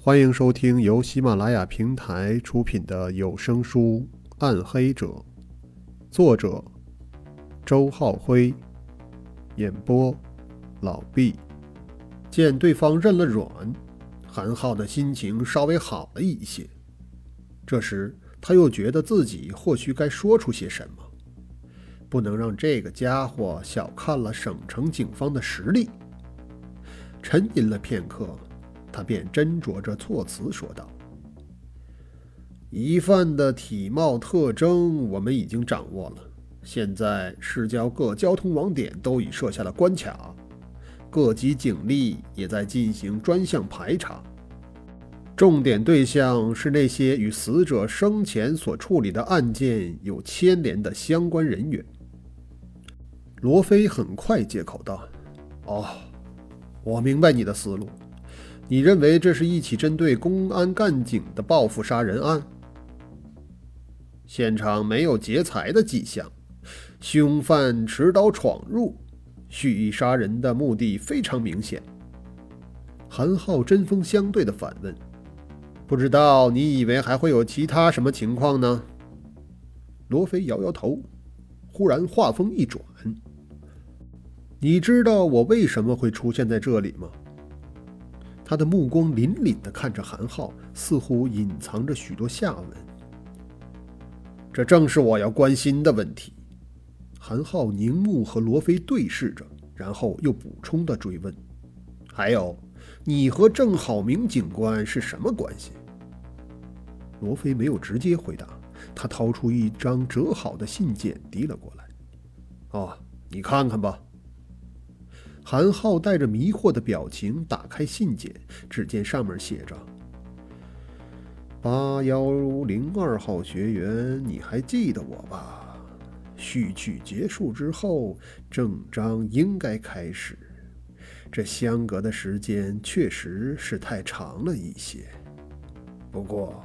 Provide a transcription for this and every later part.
欢迎收听由喜马拉雅平台出品的有声书《暗黑者》，作者周浩辉，演播老毕。见对方认了软，韩浩的心情稍微好了一些。这时，他又觉得自己或许该说出些什么，不能让这个家伙小看了省城警方的实力。沉吟了片刻。他便斟酌着措辞说道：“疑犯的体貌特征我们已经掌握了，现在市郊各交通网点都已设下了关卡，各级警力也在进行专项排查。重点对象是那些与死者生前所处理的案件有牵连的相关人员。”罗非很快接口道：“哦，我明白你的思路。”你认为这是一起针对公安干警的报复杀人案？现场没有劫财的迹象，凶犯持刀闯入，蓄意杀人的目的非常明显。韩浩针锋相对的反问：“不知道你以为还会有其他什么情况呢？”罗非摇摇头，忽然话锋一转：“你知道我为什么会出现在这里吗？”他的目光凛凛地看着韩浩，似乎隐藏着许多下文。这正是我要关心的问题。韩浩凝目和罗非对视着，然后又补充的追问：“还有，你和郑好明警官是什么关系？”罗非没有直接回答，他掏出一张折好的信件递了过来：“哦，你看看吧。”韩浩带着迷惑的表情打开信件，只见上面写着：“八幺零二号学员，你还记得我吧？序曲结束之后，正章应该开始。这相隔的时间确实是太长了一些，不过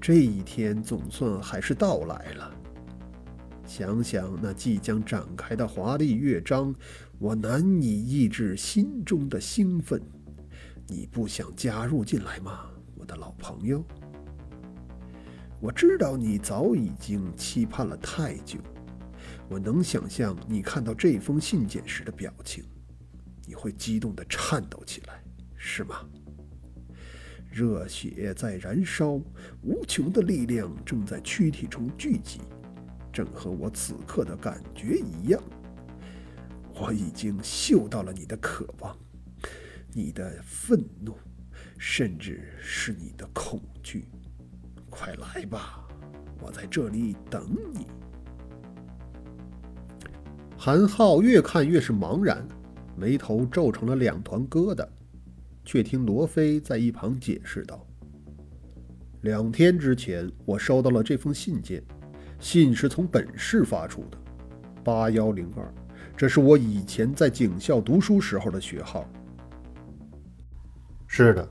这一天总算还是到来了。”想想那即将展开的华丽乐章，我难以抑制心中的兴奋。你不想加入进来吗，我的老朋友？我知道你早已经期盼了太久。我能想象你看到这封信件时的表情，你会激动地颤抖起来，是吗？热血在燃烧，无穷的力量正在躯体中聚集。正和我此刻的感觉一样，我已经嗅到了你的渴望，你的愤怒，甚至是你的恐惧。快来吧，我在这里等你。韩浩越看越是茫然，眉头皱成了两团疙瘩，却听罗非在一旁解释道：“两天之前，我收到了这封信件。”信是从本市发出的，八幺零二，这是我以前在警校读书时候的学号。是的，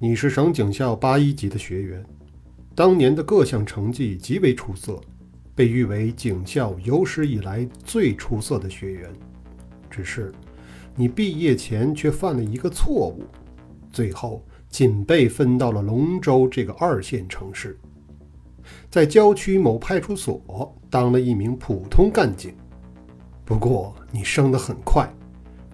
你是省警校八一级的学员，当年的各项成绩极为出色，被誉为警校有史以来最出色的学员。只是，你毕业前却犯了一个错误，最后仅被分到了龙州这个二线城市。在郊区某派出所当了一名普通干警，不过你升得很快，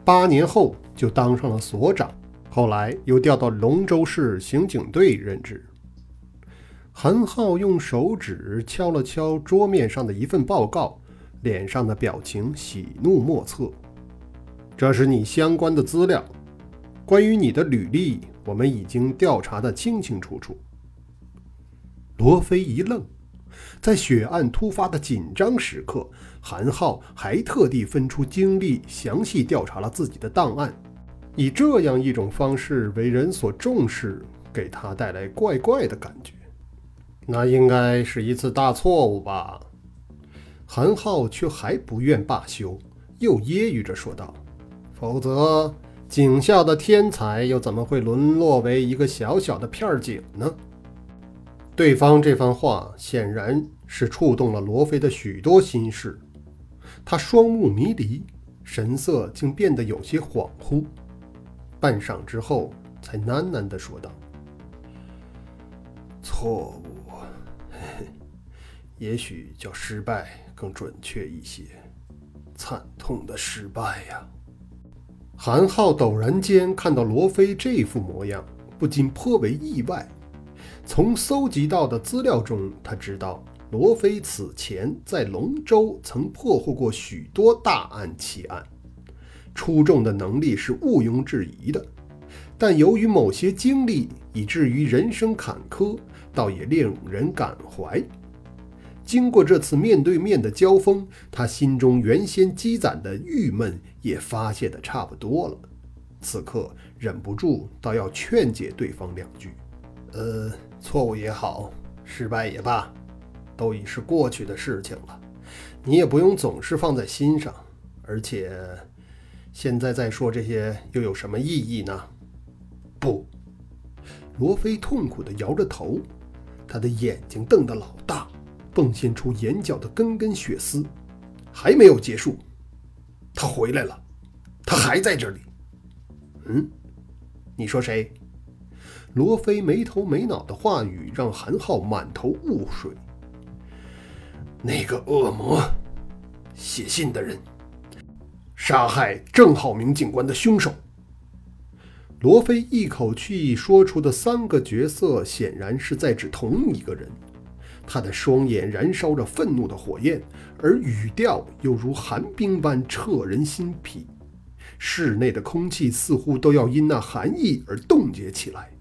八年后就当上了所长，后来又调到龙州市刑警队任职。韩浩用手指敲了敲桌面上的一份报告，脸上的表情喜怒莫测。这是你相关的资料，关于你的履历，我们已经调查得清清楚楚。罗非一愣，在血案突发的紧张时刻，韩浩还特地分出精力详细调查了自己的档案，以这样一种方式为人所重视，给他带来怪怪的感觉。那应该是一次大错误吧？韩浩却还不愿罢休，又揶揄着说道：“否则，警校的天才又怎么会沦落为一个小小的片警呢？”对方这番话显然是触动了罗非的许多心事，他双目迷离，神色竟变得有些恍惚，半晌之后才喃喃地说道：“错误，也许叫失败更准确一些。惨痛的失败呀！韩浩陡然间看到罗非这副模样，不禁颇为意外。从搜集到的资料中，他知道罗非此前在龙州曾破获过许多大案奇案，出众的能力是毋庸置疑的。但由于某些经历，以至于人生坎坷，倒也令人感怀。经过这次面对面的交锋，他心中原先积攒的郁闷也发泄的差不多了。此刻忍不住，倒要劝解对方两句：“呃，错误也好，失败也罢，都已是过去的事情了，你也不用总是放在心上。而且，现在再说这些又有什么意义呢？”不，罗非痛苦地摇着头，他的眼睛瞪得老大。迸现出眼角的根根血丝，还没有结束。他回来了，他还在这里。嗯，你说谁？罗非没头没脑的话语让韩浩满头雾水。那个恶魔，写信的人，杀害郑浩明警官的凶手。罗非一口气说出的三个角色，显然是在指同一个人。他的双眼燃烧着愤怒的火焰，而语调又如寒冰般彻人心脾。室内的空气似乎都要因那寒意而冻结起来。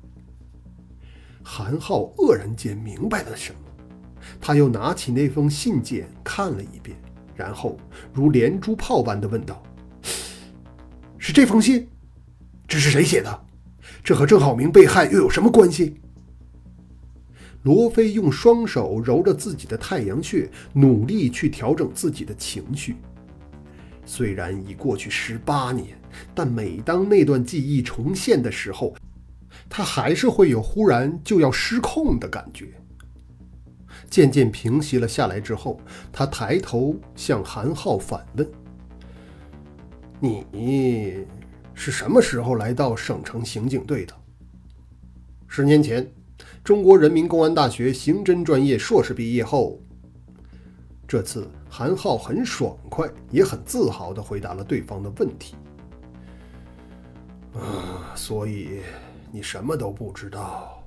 韩浩愕然间明白了什么，他又拿起那封信件看了一遍，然后如连珠炮般的问道：“是这封信？这是谁写的？这和郑浩明被害又有什么关系？”罗非用双手揉着自己的太阳穴，努力去调整自己的情绪。虽然已过去十八年，但每当那段记忆重现的时候，他还是会有忽然就要失控的感觉。渐渐平息了下来之后，他抬头向韩浩反问：“你是什么时候来到省城刑警队的？”十年前。中国人民公安大学刑侦专业硕士毕业后，这次韩浩很爽快，也很自豪地回答了对方的问题。啊，所以你什么都不知道？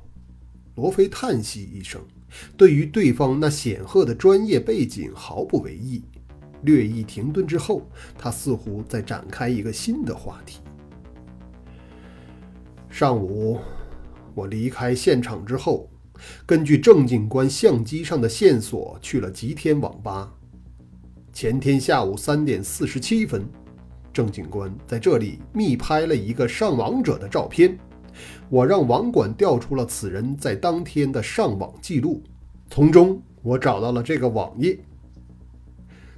罗非叹息一声，对于对方那显赫的专业背景毫不为意。略一停顿之后，他似乎在展开一个新的话题。上午。我离开现场之后，根据郑警官相机上的线索去了吉天网吧。前天下午三点四十七分，郑警官在这里密拍了一个上网者的照片。我让网管调出了此人在当天的上网记录，从中我找到了这个网页。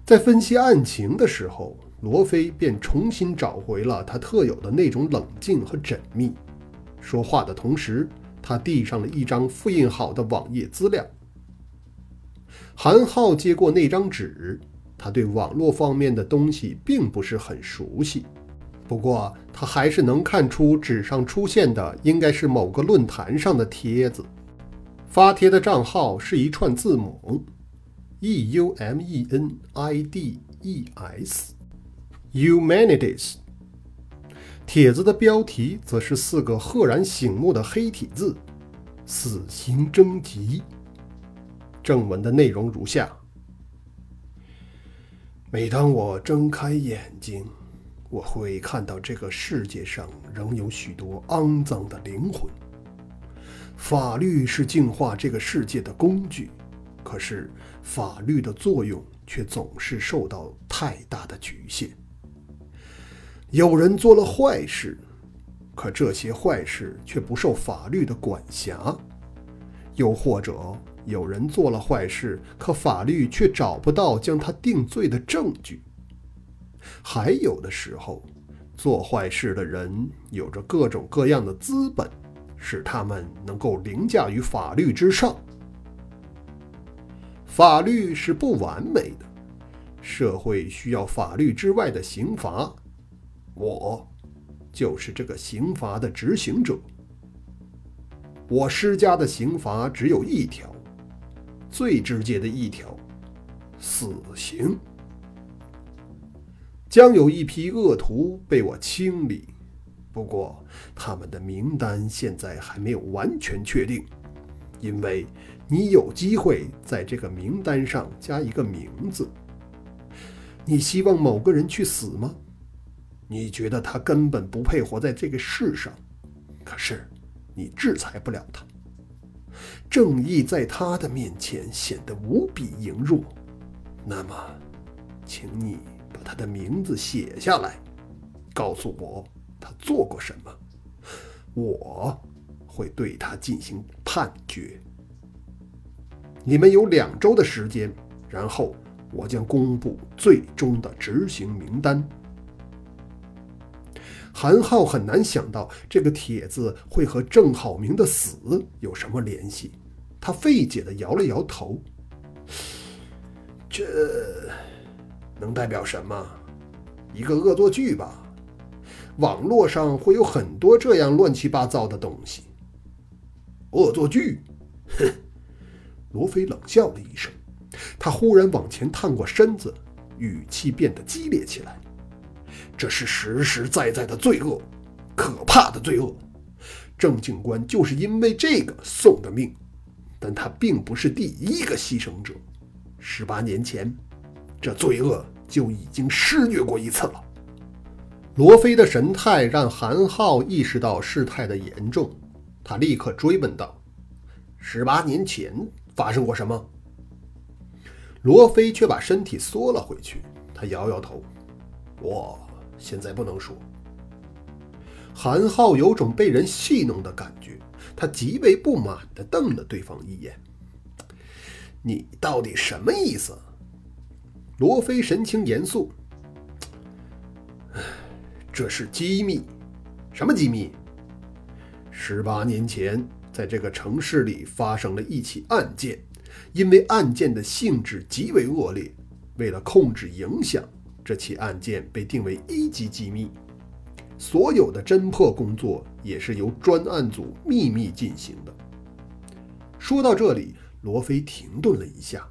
在分析案情的时候，罗非便重新找回了他特有的那种冷静和缜密。说话的同时，他递上了一张复印好的网页资料。韩浩接过那张纸，他对网络方面的东西并不是很熟悉，不过他还是能看出纸上出现的应该是某个论坛上的帖子。发帖的账号是一串字母：E U M E N I D E S，Humanities。帖子的标题则是四个赫然醒目的黑体字：“死刑征集。”正文的内容如下：每当我睁开眼睛，我会看到这个世界上仍有许多肮脏的灵魂。法律是净化这个世界的工具，可是法律的作用却总是受到太大的局限。有人做了坏事，可这些坏事却不受法律的管辖；又或者有人做了坏事，可法律却找不到将他定罪的证据。还有的时候，做坏事的人有着各种各样的资本，使他们能够凌驾于法律之上。法律是不完美的，社会需要法律之外的刑罚。我就是这个刑罚的执行者。我施加的刑罚只有一条，最直接的一条，死刑。将有一批恶徒被我清理，不过他们的名单现在还没有完全确定，因为你有机会在这个名单上加一个名字。你希望某个人去死吗？你觉得他根本不配活在这个世上，可是你制裁不了他。正义在他的面前显得无比羸弱。那么，请你把他的名字写下来，告诉我他做过什么，我会对他进行判决。你们有两周的时间，然后我将公布最终的执行名单。韩浩很难想到这个帖子会和郑浩明的死有什么联系，他费解地摇了摇头。这能代表什么？一个恶作剧吧？网络上会有很多这样乱七八糟的东西。恶作剧？哼！罗非冷笑了一声，他忽然往前探过身子，语气变得激烈起来。这是实实在在的罪恶，可怕的罪恶。郑警官就是因为这个送的命，但他并不是第一个牺牲者。十八年前，这罪恶就已经施虐过一次了。罗非的神态让韩浩意识到事态的严重，他立刻追问道：“十八年前发生过什么？”罗非却把身体缩了回去，他摇摇头：“我。”现在不能说。韩浩有种被人戏弄的感觉，他极为不满地瞪了对方一眼：“你到底什么意思？”罗非神情严肃：“这是机密。什么机密？十八年前，在这个城市里发生了一起案件，因为案件的性质极为恶劣，为了控制影响。”这起案件被定为一级机密，所有的侦破工作也是由专案组秘密进行的。说到这里，罗非停顿了一下，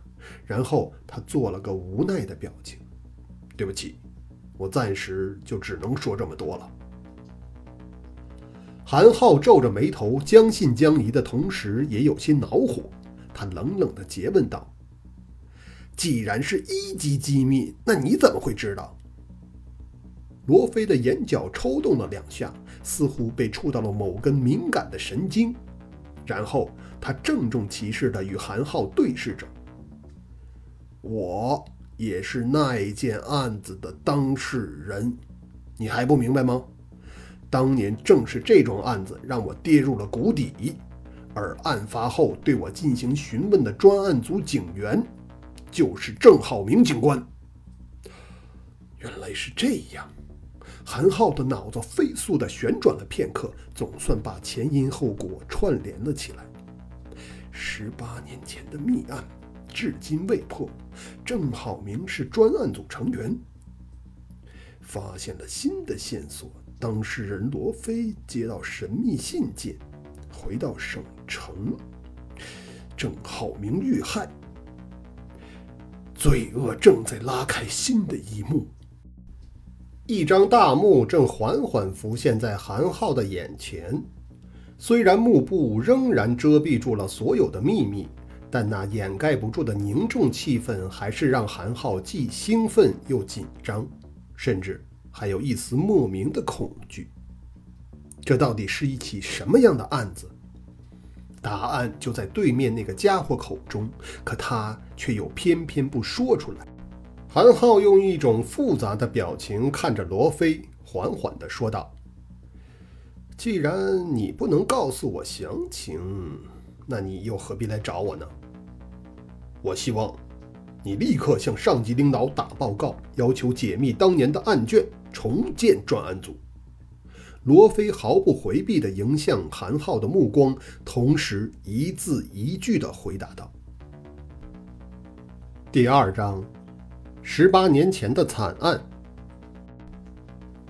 然后他做了个无奈的表情：“对不起，我暂时就只能说这么多了。”韩浩皱着眉头，将信将疑的同时也有些恼火，他冷冷地诘问道。既然是一级机密，那你怎么会知道？罗非的眼角抽动了两下，似乎被触到了某根敏感的神经，然后他郑重其事地与韩浩对视着：“我也是那一件案子的当事人，你还不明白吗？当年正是这桩案子让我跌入了谷底，而案发后对我进行询问的专案组警员。”就是郑浩明警官。原来是这样，韩浩的脑子飞速的旋转了片刻，总算把前因后果串联了起来。十八年前的密案至今未破，郑浩明是专案组成员。发现了新的线索，当事人罗非接到神秘信件，回到省城，郑浩明遇害。罪恶正在拉开新的一幕，一张大幕正缓缓浮现在韩浩的眼前。虽然幕布仍然遮蔽住了所有的秘密，但那掩盖不住的凝重气氛，还是让韩浩既兴奋又紧张，甚至还有一丝莫名的恐惧。这到底是一起什么样的案子？答案就在对面那个家伙口中，可他却又偏偏不说出来。韩浩用一种复杂的表情看着罗非，缓缓地说道：“既然你不能告诉我详情，那你又何必来找我呢？我希望你立刻向上级领导打报告，要求解密当年的案卷，重建专案组。”罗非毫不回避地迎向韩浩的目光，同时一字一句地回答道：“第二章，十八年前的惨案。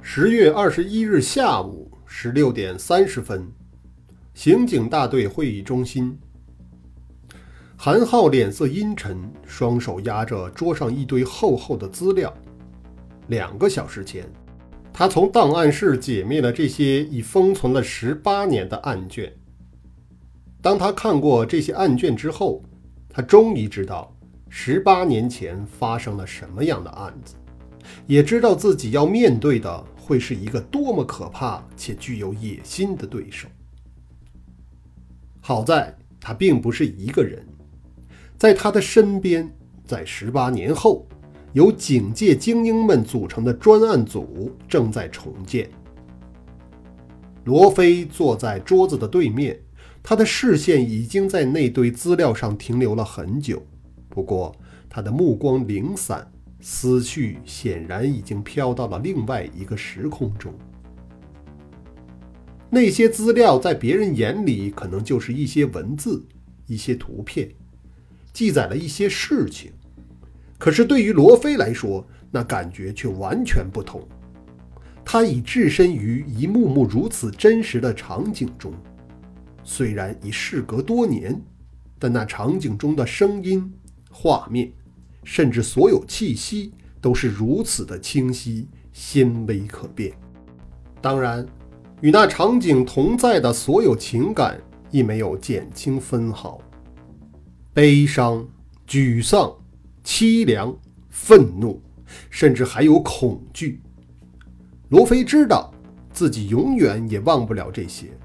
十月二十一日下午十六点三十分，刑警大队会议中心，韩浩脸色阴沉，双手压着桌上一堆厚厚的资料。两个小时前，他从档案室解密了这些已封存了十八年的案卷。当他看过这些案卷之后，他终于知道十八年前发生了什么样的案子，也知道自己要面对的会是一个多么可怕且具有野心的对手。好在他并不是一个人，在他的身边，在十八年后。由警界精英们组成的专案组正在重建。罗非坐在桌子的对面，他的视线已经在那堆资料上停留了很久。不过，他的目光零散，思绪显然已经飘到了另外一个时空中。那些资料在别人眼里可能就是一些文字、一些图片，记载了一些事情。可是对于罗非来说，那感觉却完全不同。他已置身于一幕幕如此真实的场景中，虽然已事隔多年，但那场景中的声音、画面，甚至所有气息，都是如此的清晰、鲜微可辨。当然，与那场景同在的所有情感，亦没有减轻分毫。悲伤、沮丧。凄凉、愤怒，甚至还有恐惧。罗非知道自己永远也忘不了这些，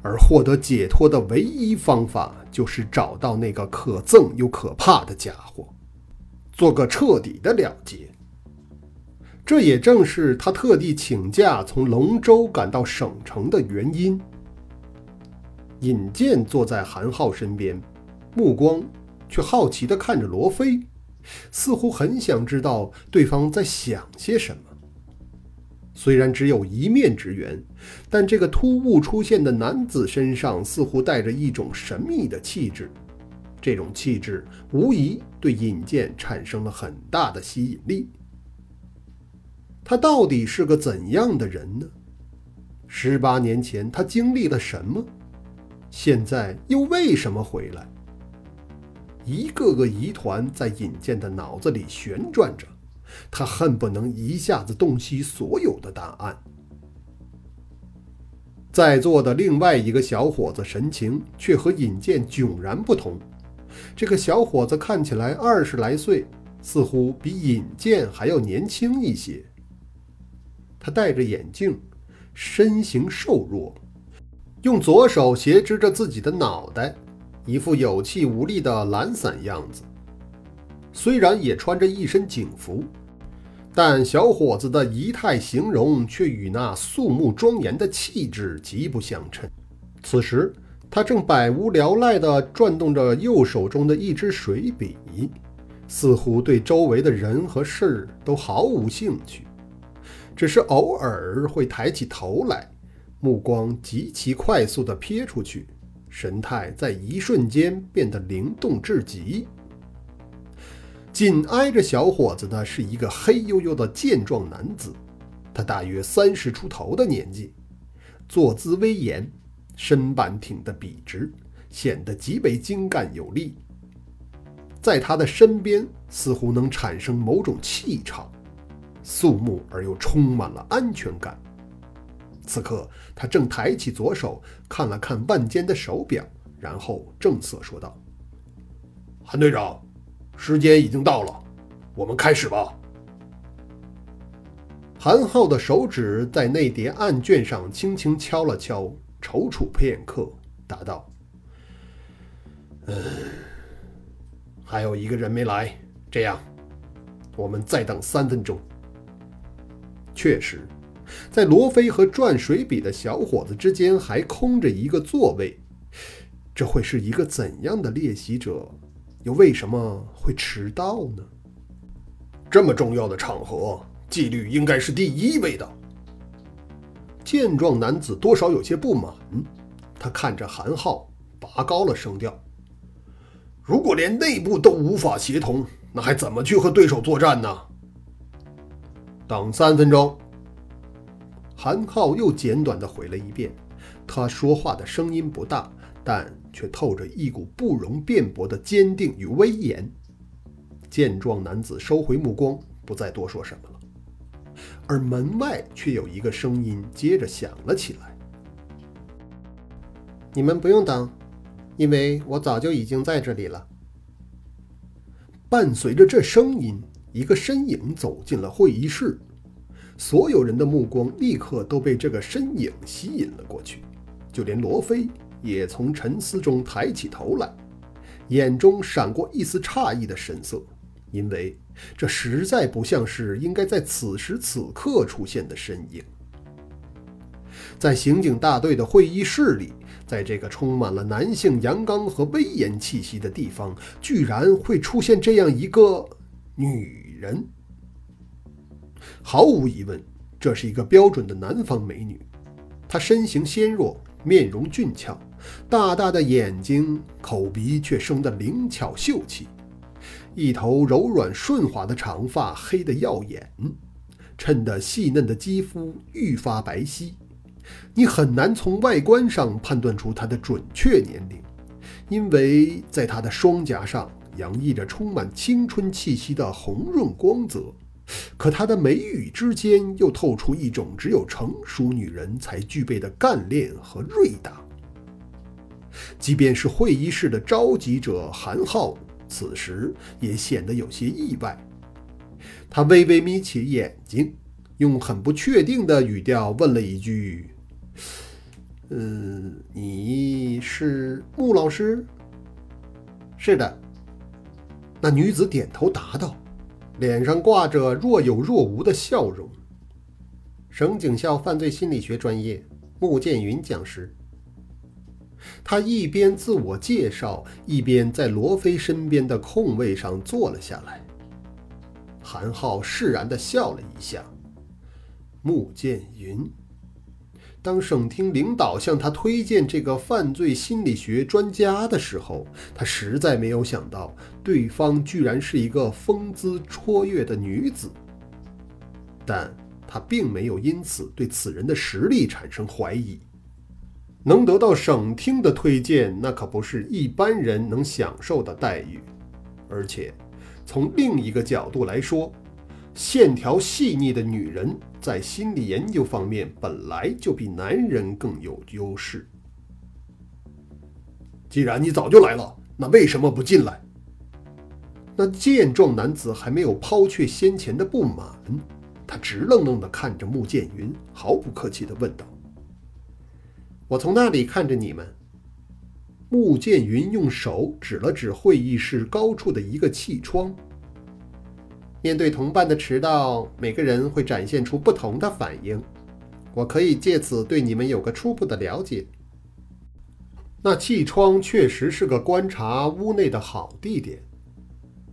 而获得解脱的唯一方法就是找到那个可憎又可怕的家伙，做个彻底的了结。这也正是他特地请假从龙州赶到省城的原因。尹健坐在韩浩身边，目光却好奇地看着罗非。似乎很想知道对方在想些什么。虽然只有一面之缘，但这个突兀出现的男子身上似乎带着一种神秘的气质。这种气质无疑对尹健产生了很大的吸引力。他到底是个怎样的人呢？十八年前他经历了什么？现在又为什么回来？一个个疑团在尹健的脑子里旋转着，他恨不能一下子洞悉所有的答案。在座的另外一个小伙子神情却和尹健迥然不同。这个小伙子看起来二十来岁，似乎比尹健还要年轻一些。他戴着眼镜，身形瘦弱，用左手斜支着自己的脑袋。一副有气无力的懒散样子，虽然也穿着一身警服，但小伙子的仪态形容却与那肃穆庄严的气质极不相称。此时，他正百无聊赖地转动着右手中的一支水笔，似乎对周围的人和事都毫无兴趣，只是偶尔会抬起头来，目光极其快速地瞥出去。神态在一瞬间变得灵动至极。紧挨着小伙子的是一个黑黝黝的健壮男子，他大约三十出头的年纪，坐姿威严，身板挺得笔直，显得极为精干有力。在他的身边，似乎能产生某种气场，肃穆而又充满了安全感。此刻，他正抬起左手看了看腕间的手表，然后正色说道：“韩队长，时间已经到了，我们开始吧。”韩浩的手指在那叠案卷上轻轻敲了敲，踌躇片刻，答道：“嗯，还有一个人没来，这样，我们再等三分钟。”确实。在罗非和转水笔的小伙子之间还空着一个座位，这会是一个怎样的练习者？又为什么会迟到呢？这么重要的场合，纪律应该是第一位的。健壮男子多少有些不满，他看着韩浩，拔高了声调：“如果连内部都无法协同，那还怎么去和对手作战呢？”等三分钟。韩浩又简短的回了一遍，他说话的声音不大，但却透着一股不容辩驳的坚定与威严。健壮男子收回目光，不再多说什么了。而门外却有一个声音接着响了起来：“你们不用等，因为我早就已经在这里了。”伴随着这声音，一个身影走进了会议室。所有人的目光立刻都被这个身影吸引了过去，就连罗非也从沉思中抬起头来，眼中闪过一丝诧异的神色，因为这实在不像是应该在此时此刻出现的身影。在刑警大队的会议室里，在这个充满了男性阳刚和威严气息的地方，居然会出现这样一个女人。毫无疑问，这是一个标准的南方美女。她身形纤弱，面容俊俏，大大的眼睛，口鼻却生得灵巧秀气。一头柔软顺滑的长发，黑得耀眼，衬得细嫩的肌肤愈发白皙。你很难从外观上判断出她的准确年龄，因为在她的双颊上洋溢着充满青春气息的红润光泽。可她的眉宇之间又透出一种只有成熟女人才具备的干练和锐达。即便是会议室的召集者韩浩，此时也显得有些意外。他微微眯起眼睛，用很不确定的语调问了一句：“嗯，你是穆老师？”“是的。”那女子点头答道。脸上挂着若有若无的笑容。省警校犯罪心理学专业，穆建云讲师。他一边自我介绍，一边在罗非身边的空位上坐了下来。韩浩释然地笑了一下。穆建云。当省厅领导向他推荐这个犯罪心理学专家的时候，他实在没有想到对方居然是一个风姿绰约的女子。但他并没有因此对此人的实力产生怀疑。能得到省厅的推荐，那可不是一般人能享受的待遇。而且，从另一个角度来说，线条细腻的女人在心理研究方面本来就比男人更有优势。既然你早就来了，那为什么不进来？那健壮男子还没有抛却先前的不满，他直愣愣地看着穆剑云，毫不客气地问道：“我从那里看着你们。”穆剑云用手指了指会议室高处的一个气窗。面对同伴的迟到，每个人会展现出不同的反应。我可以借此对你们有个初步的了解。那气窗确实是个观察屋内的好地点，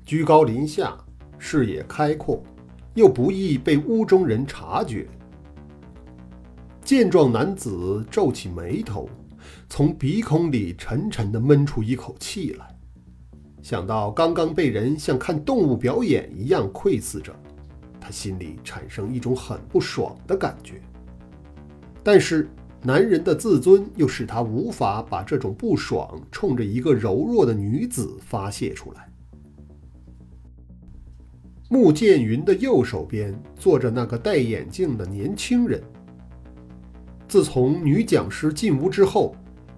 居高临下，视野开阔，又不易被屋中人察觉。健壮男子皱起眉头，从鼻孔里沉沉地闷出一口气来。想到刚刚被人像看动物表演一样窥视着，他心里产生一种很不爽的感觉。但是男人的自尊又使他无法把这种不爽冲着一个柔弱的女子发泄出来。穆剑云的右手边坐着那个戴眼镜的年轻人。自从女讲师进屋之后。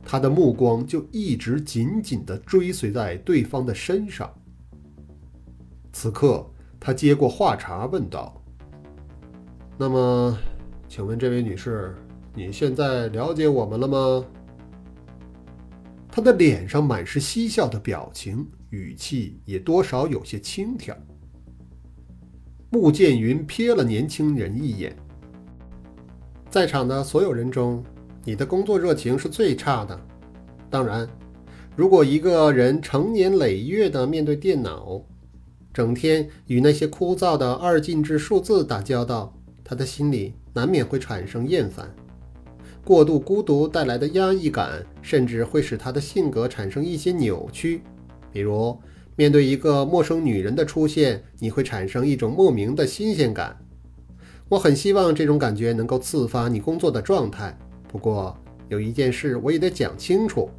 他的目光就一直紧紧地追随在对方的身上。此刻，他接过话茬问道：“那么，请问这位女士，你现在了解我们了吗？”他的脸上满是嬉笑的表情，语气也多少有些轻佻。穆剑云瞥了年轻人一眼，在场的所有人中。你的工作热情是最差的。当然，如果一个人成年累月地面对电脑，整天与那些枯燥的二进制数字打交道，他的心里难免会产生厌烦。过度孤独带来的压抑感，甚至会使他的性格产生一些扭曲。比如，面对一个陌生女人的出现，你会产生一种莫名的新鲜感。我很希望这种感觉能够刺发你工作的状态。不过，有一件事我也得讲清楚，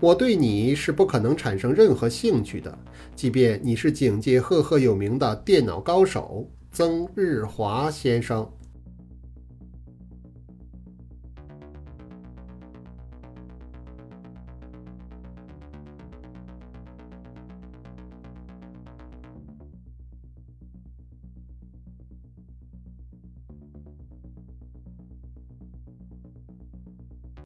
我对你是不可能产生任何兴趣的，即便你是警界赫赫有名的电脑高手曾日华先生。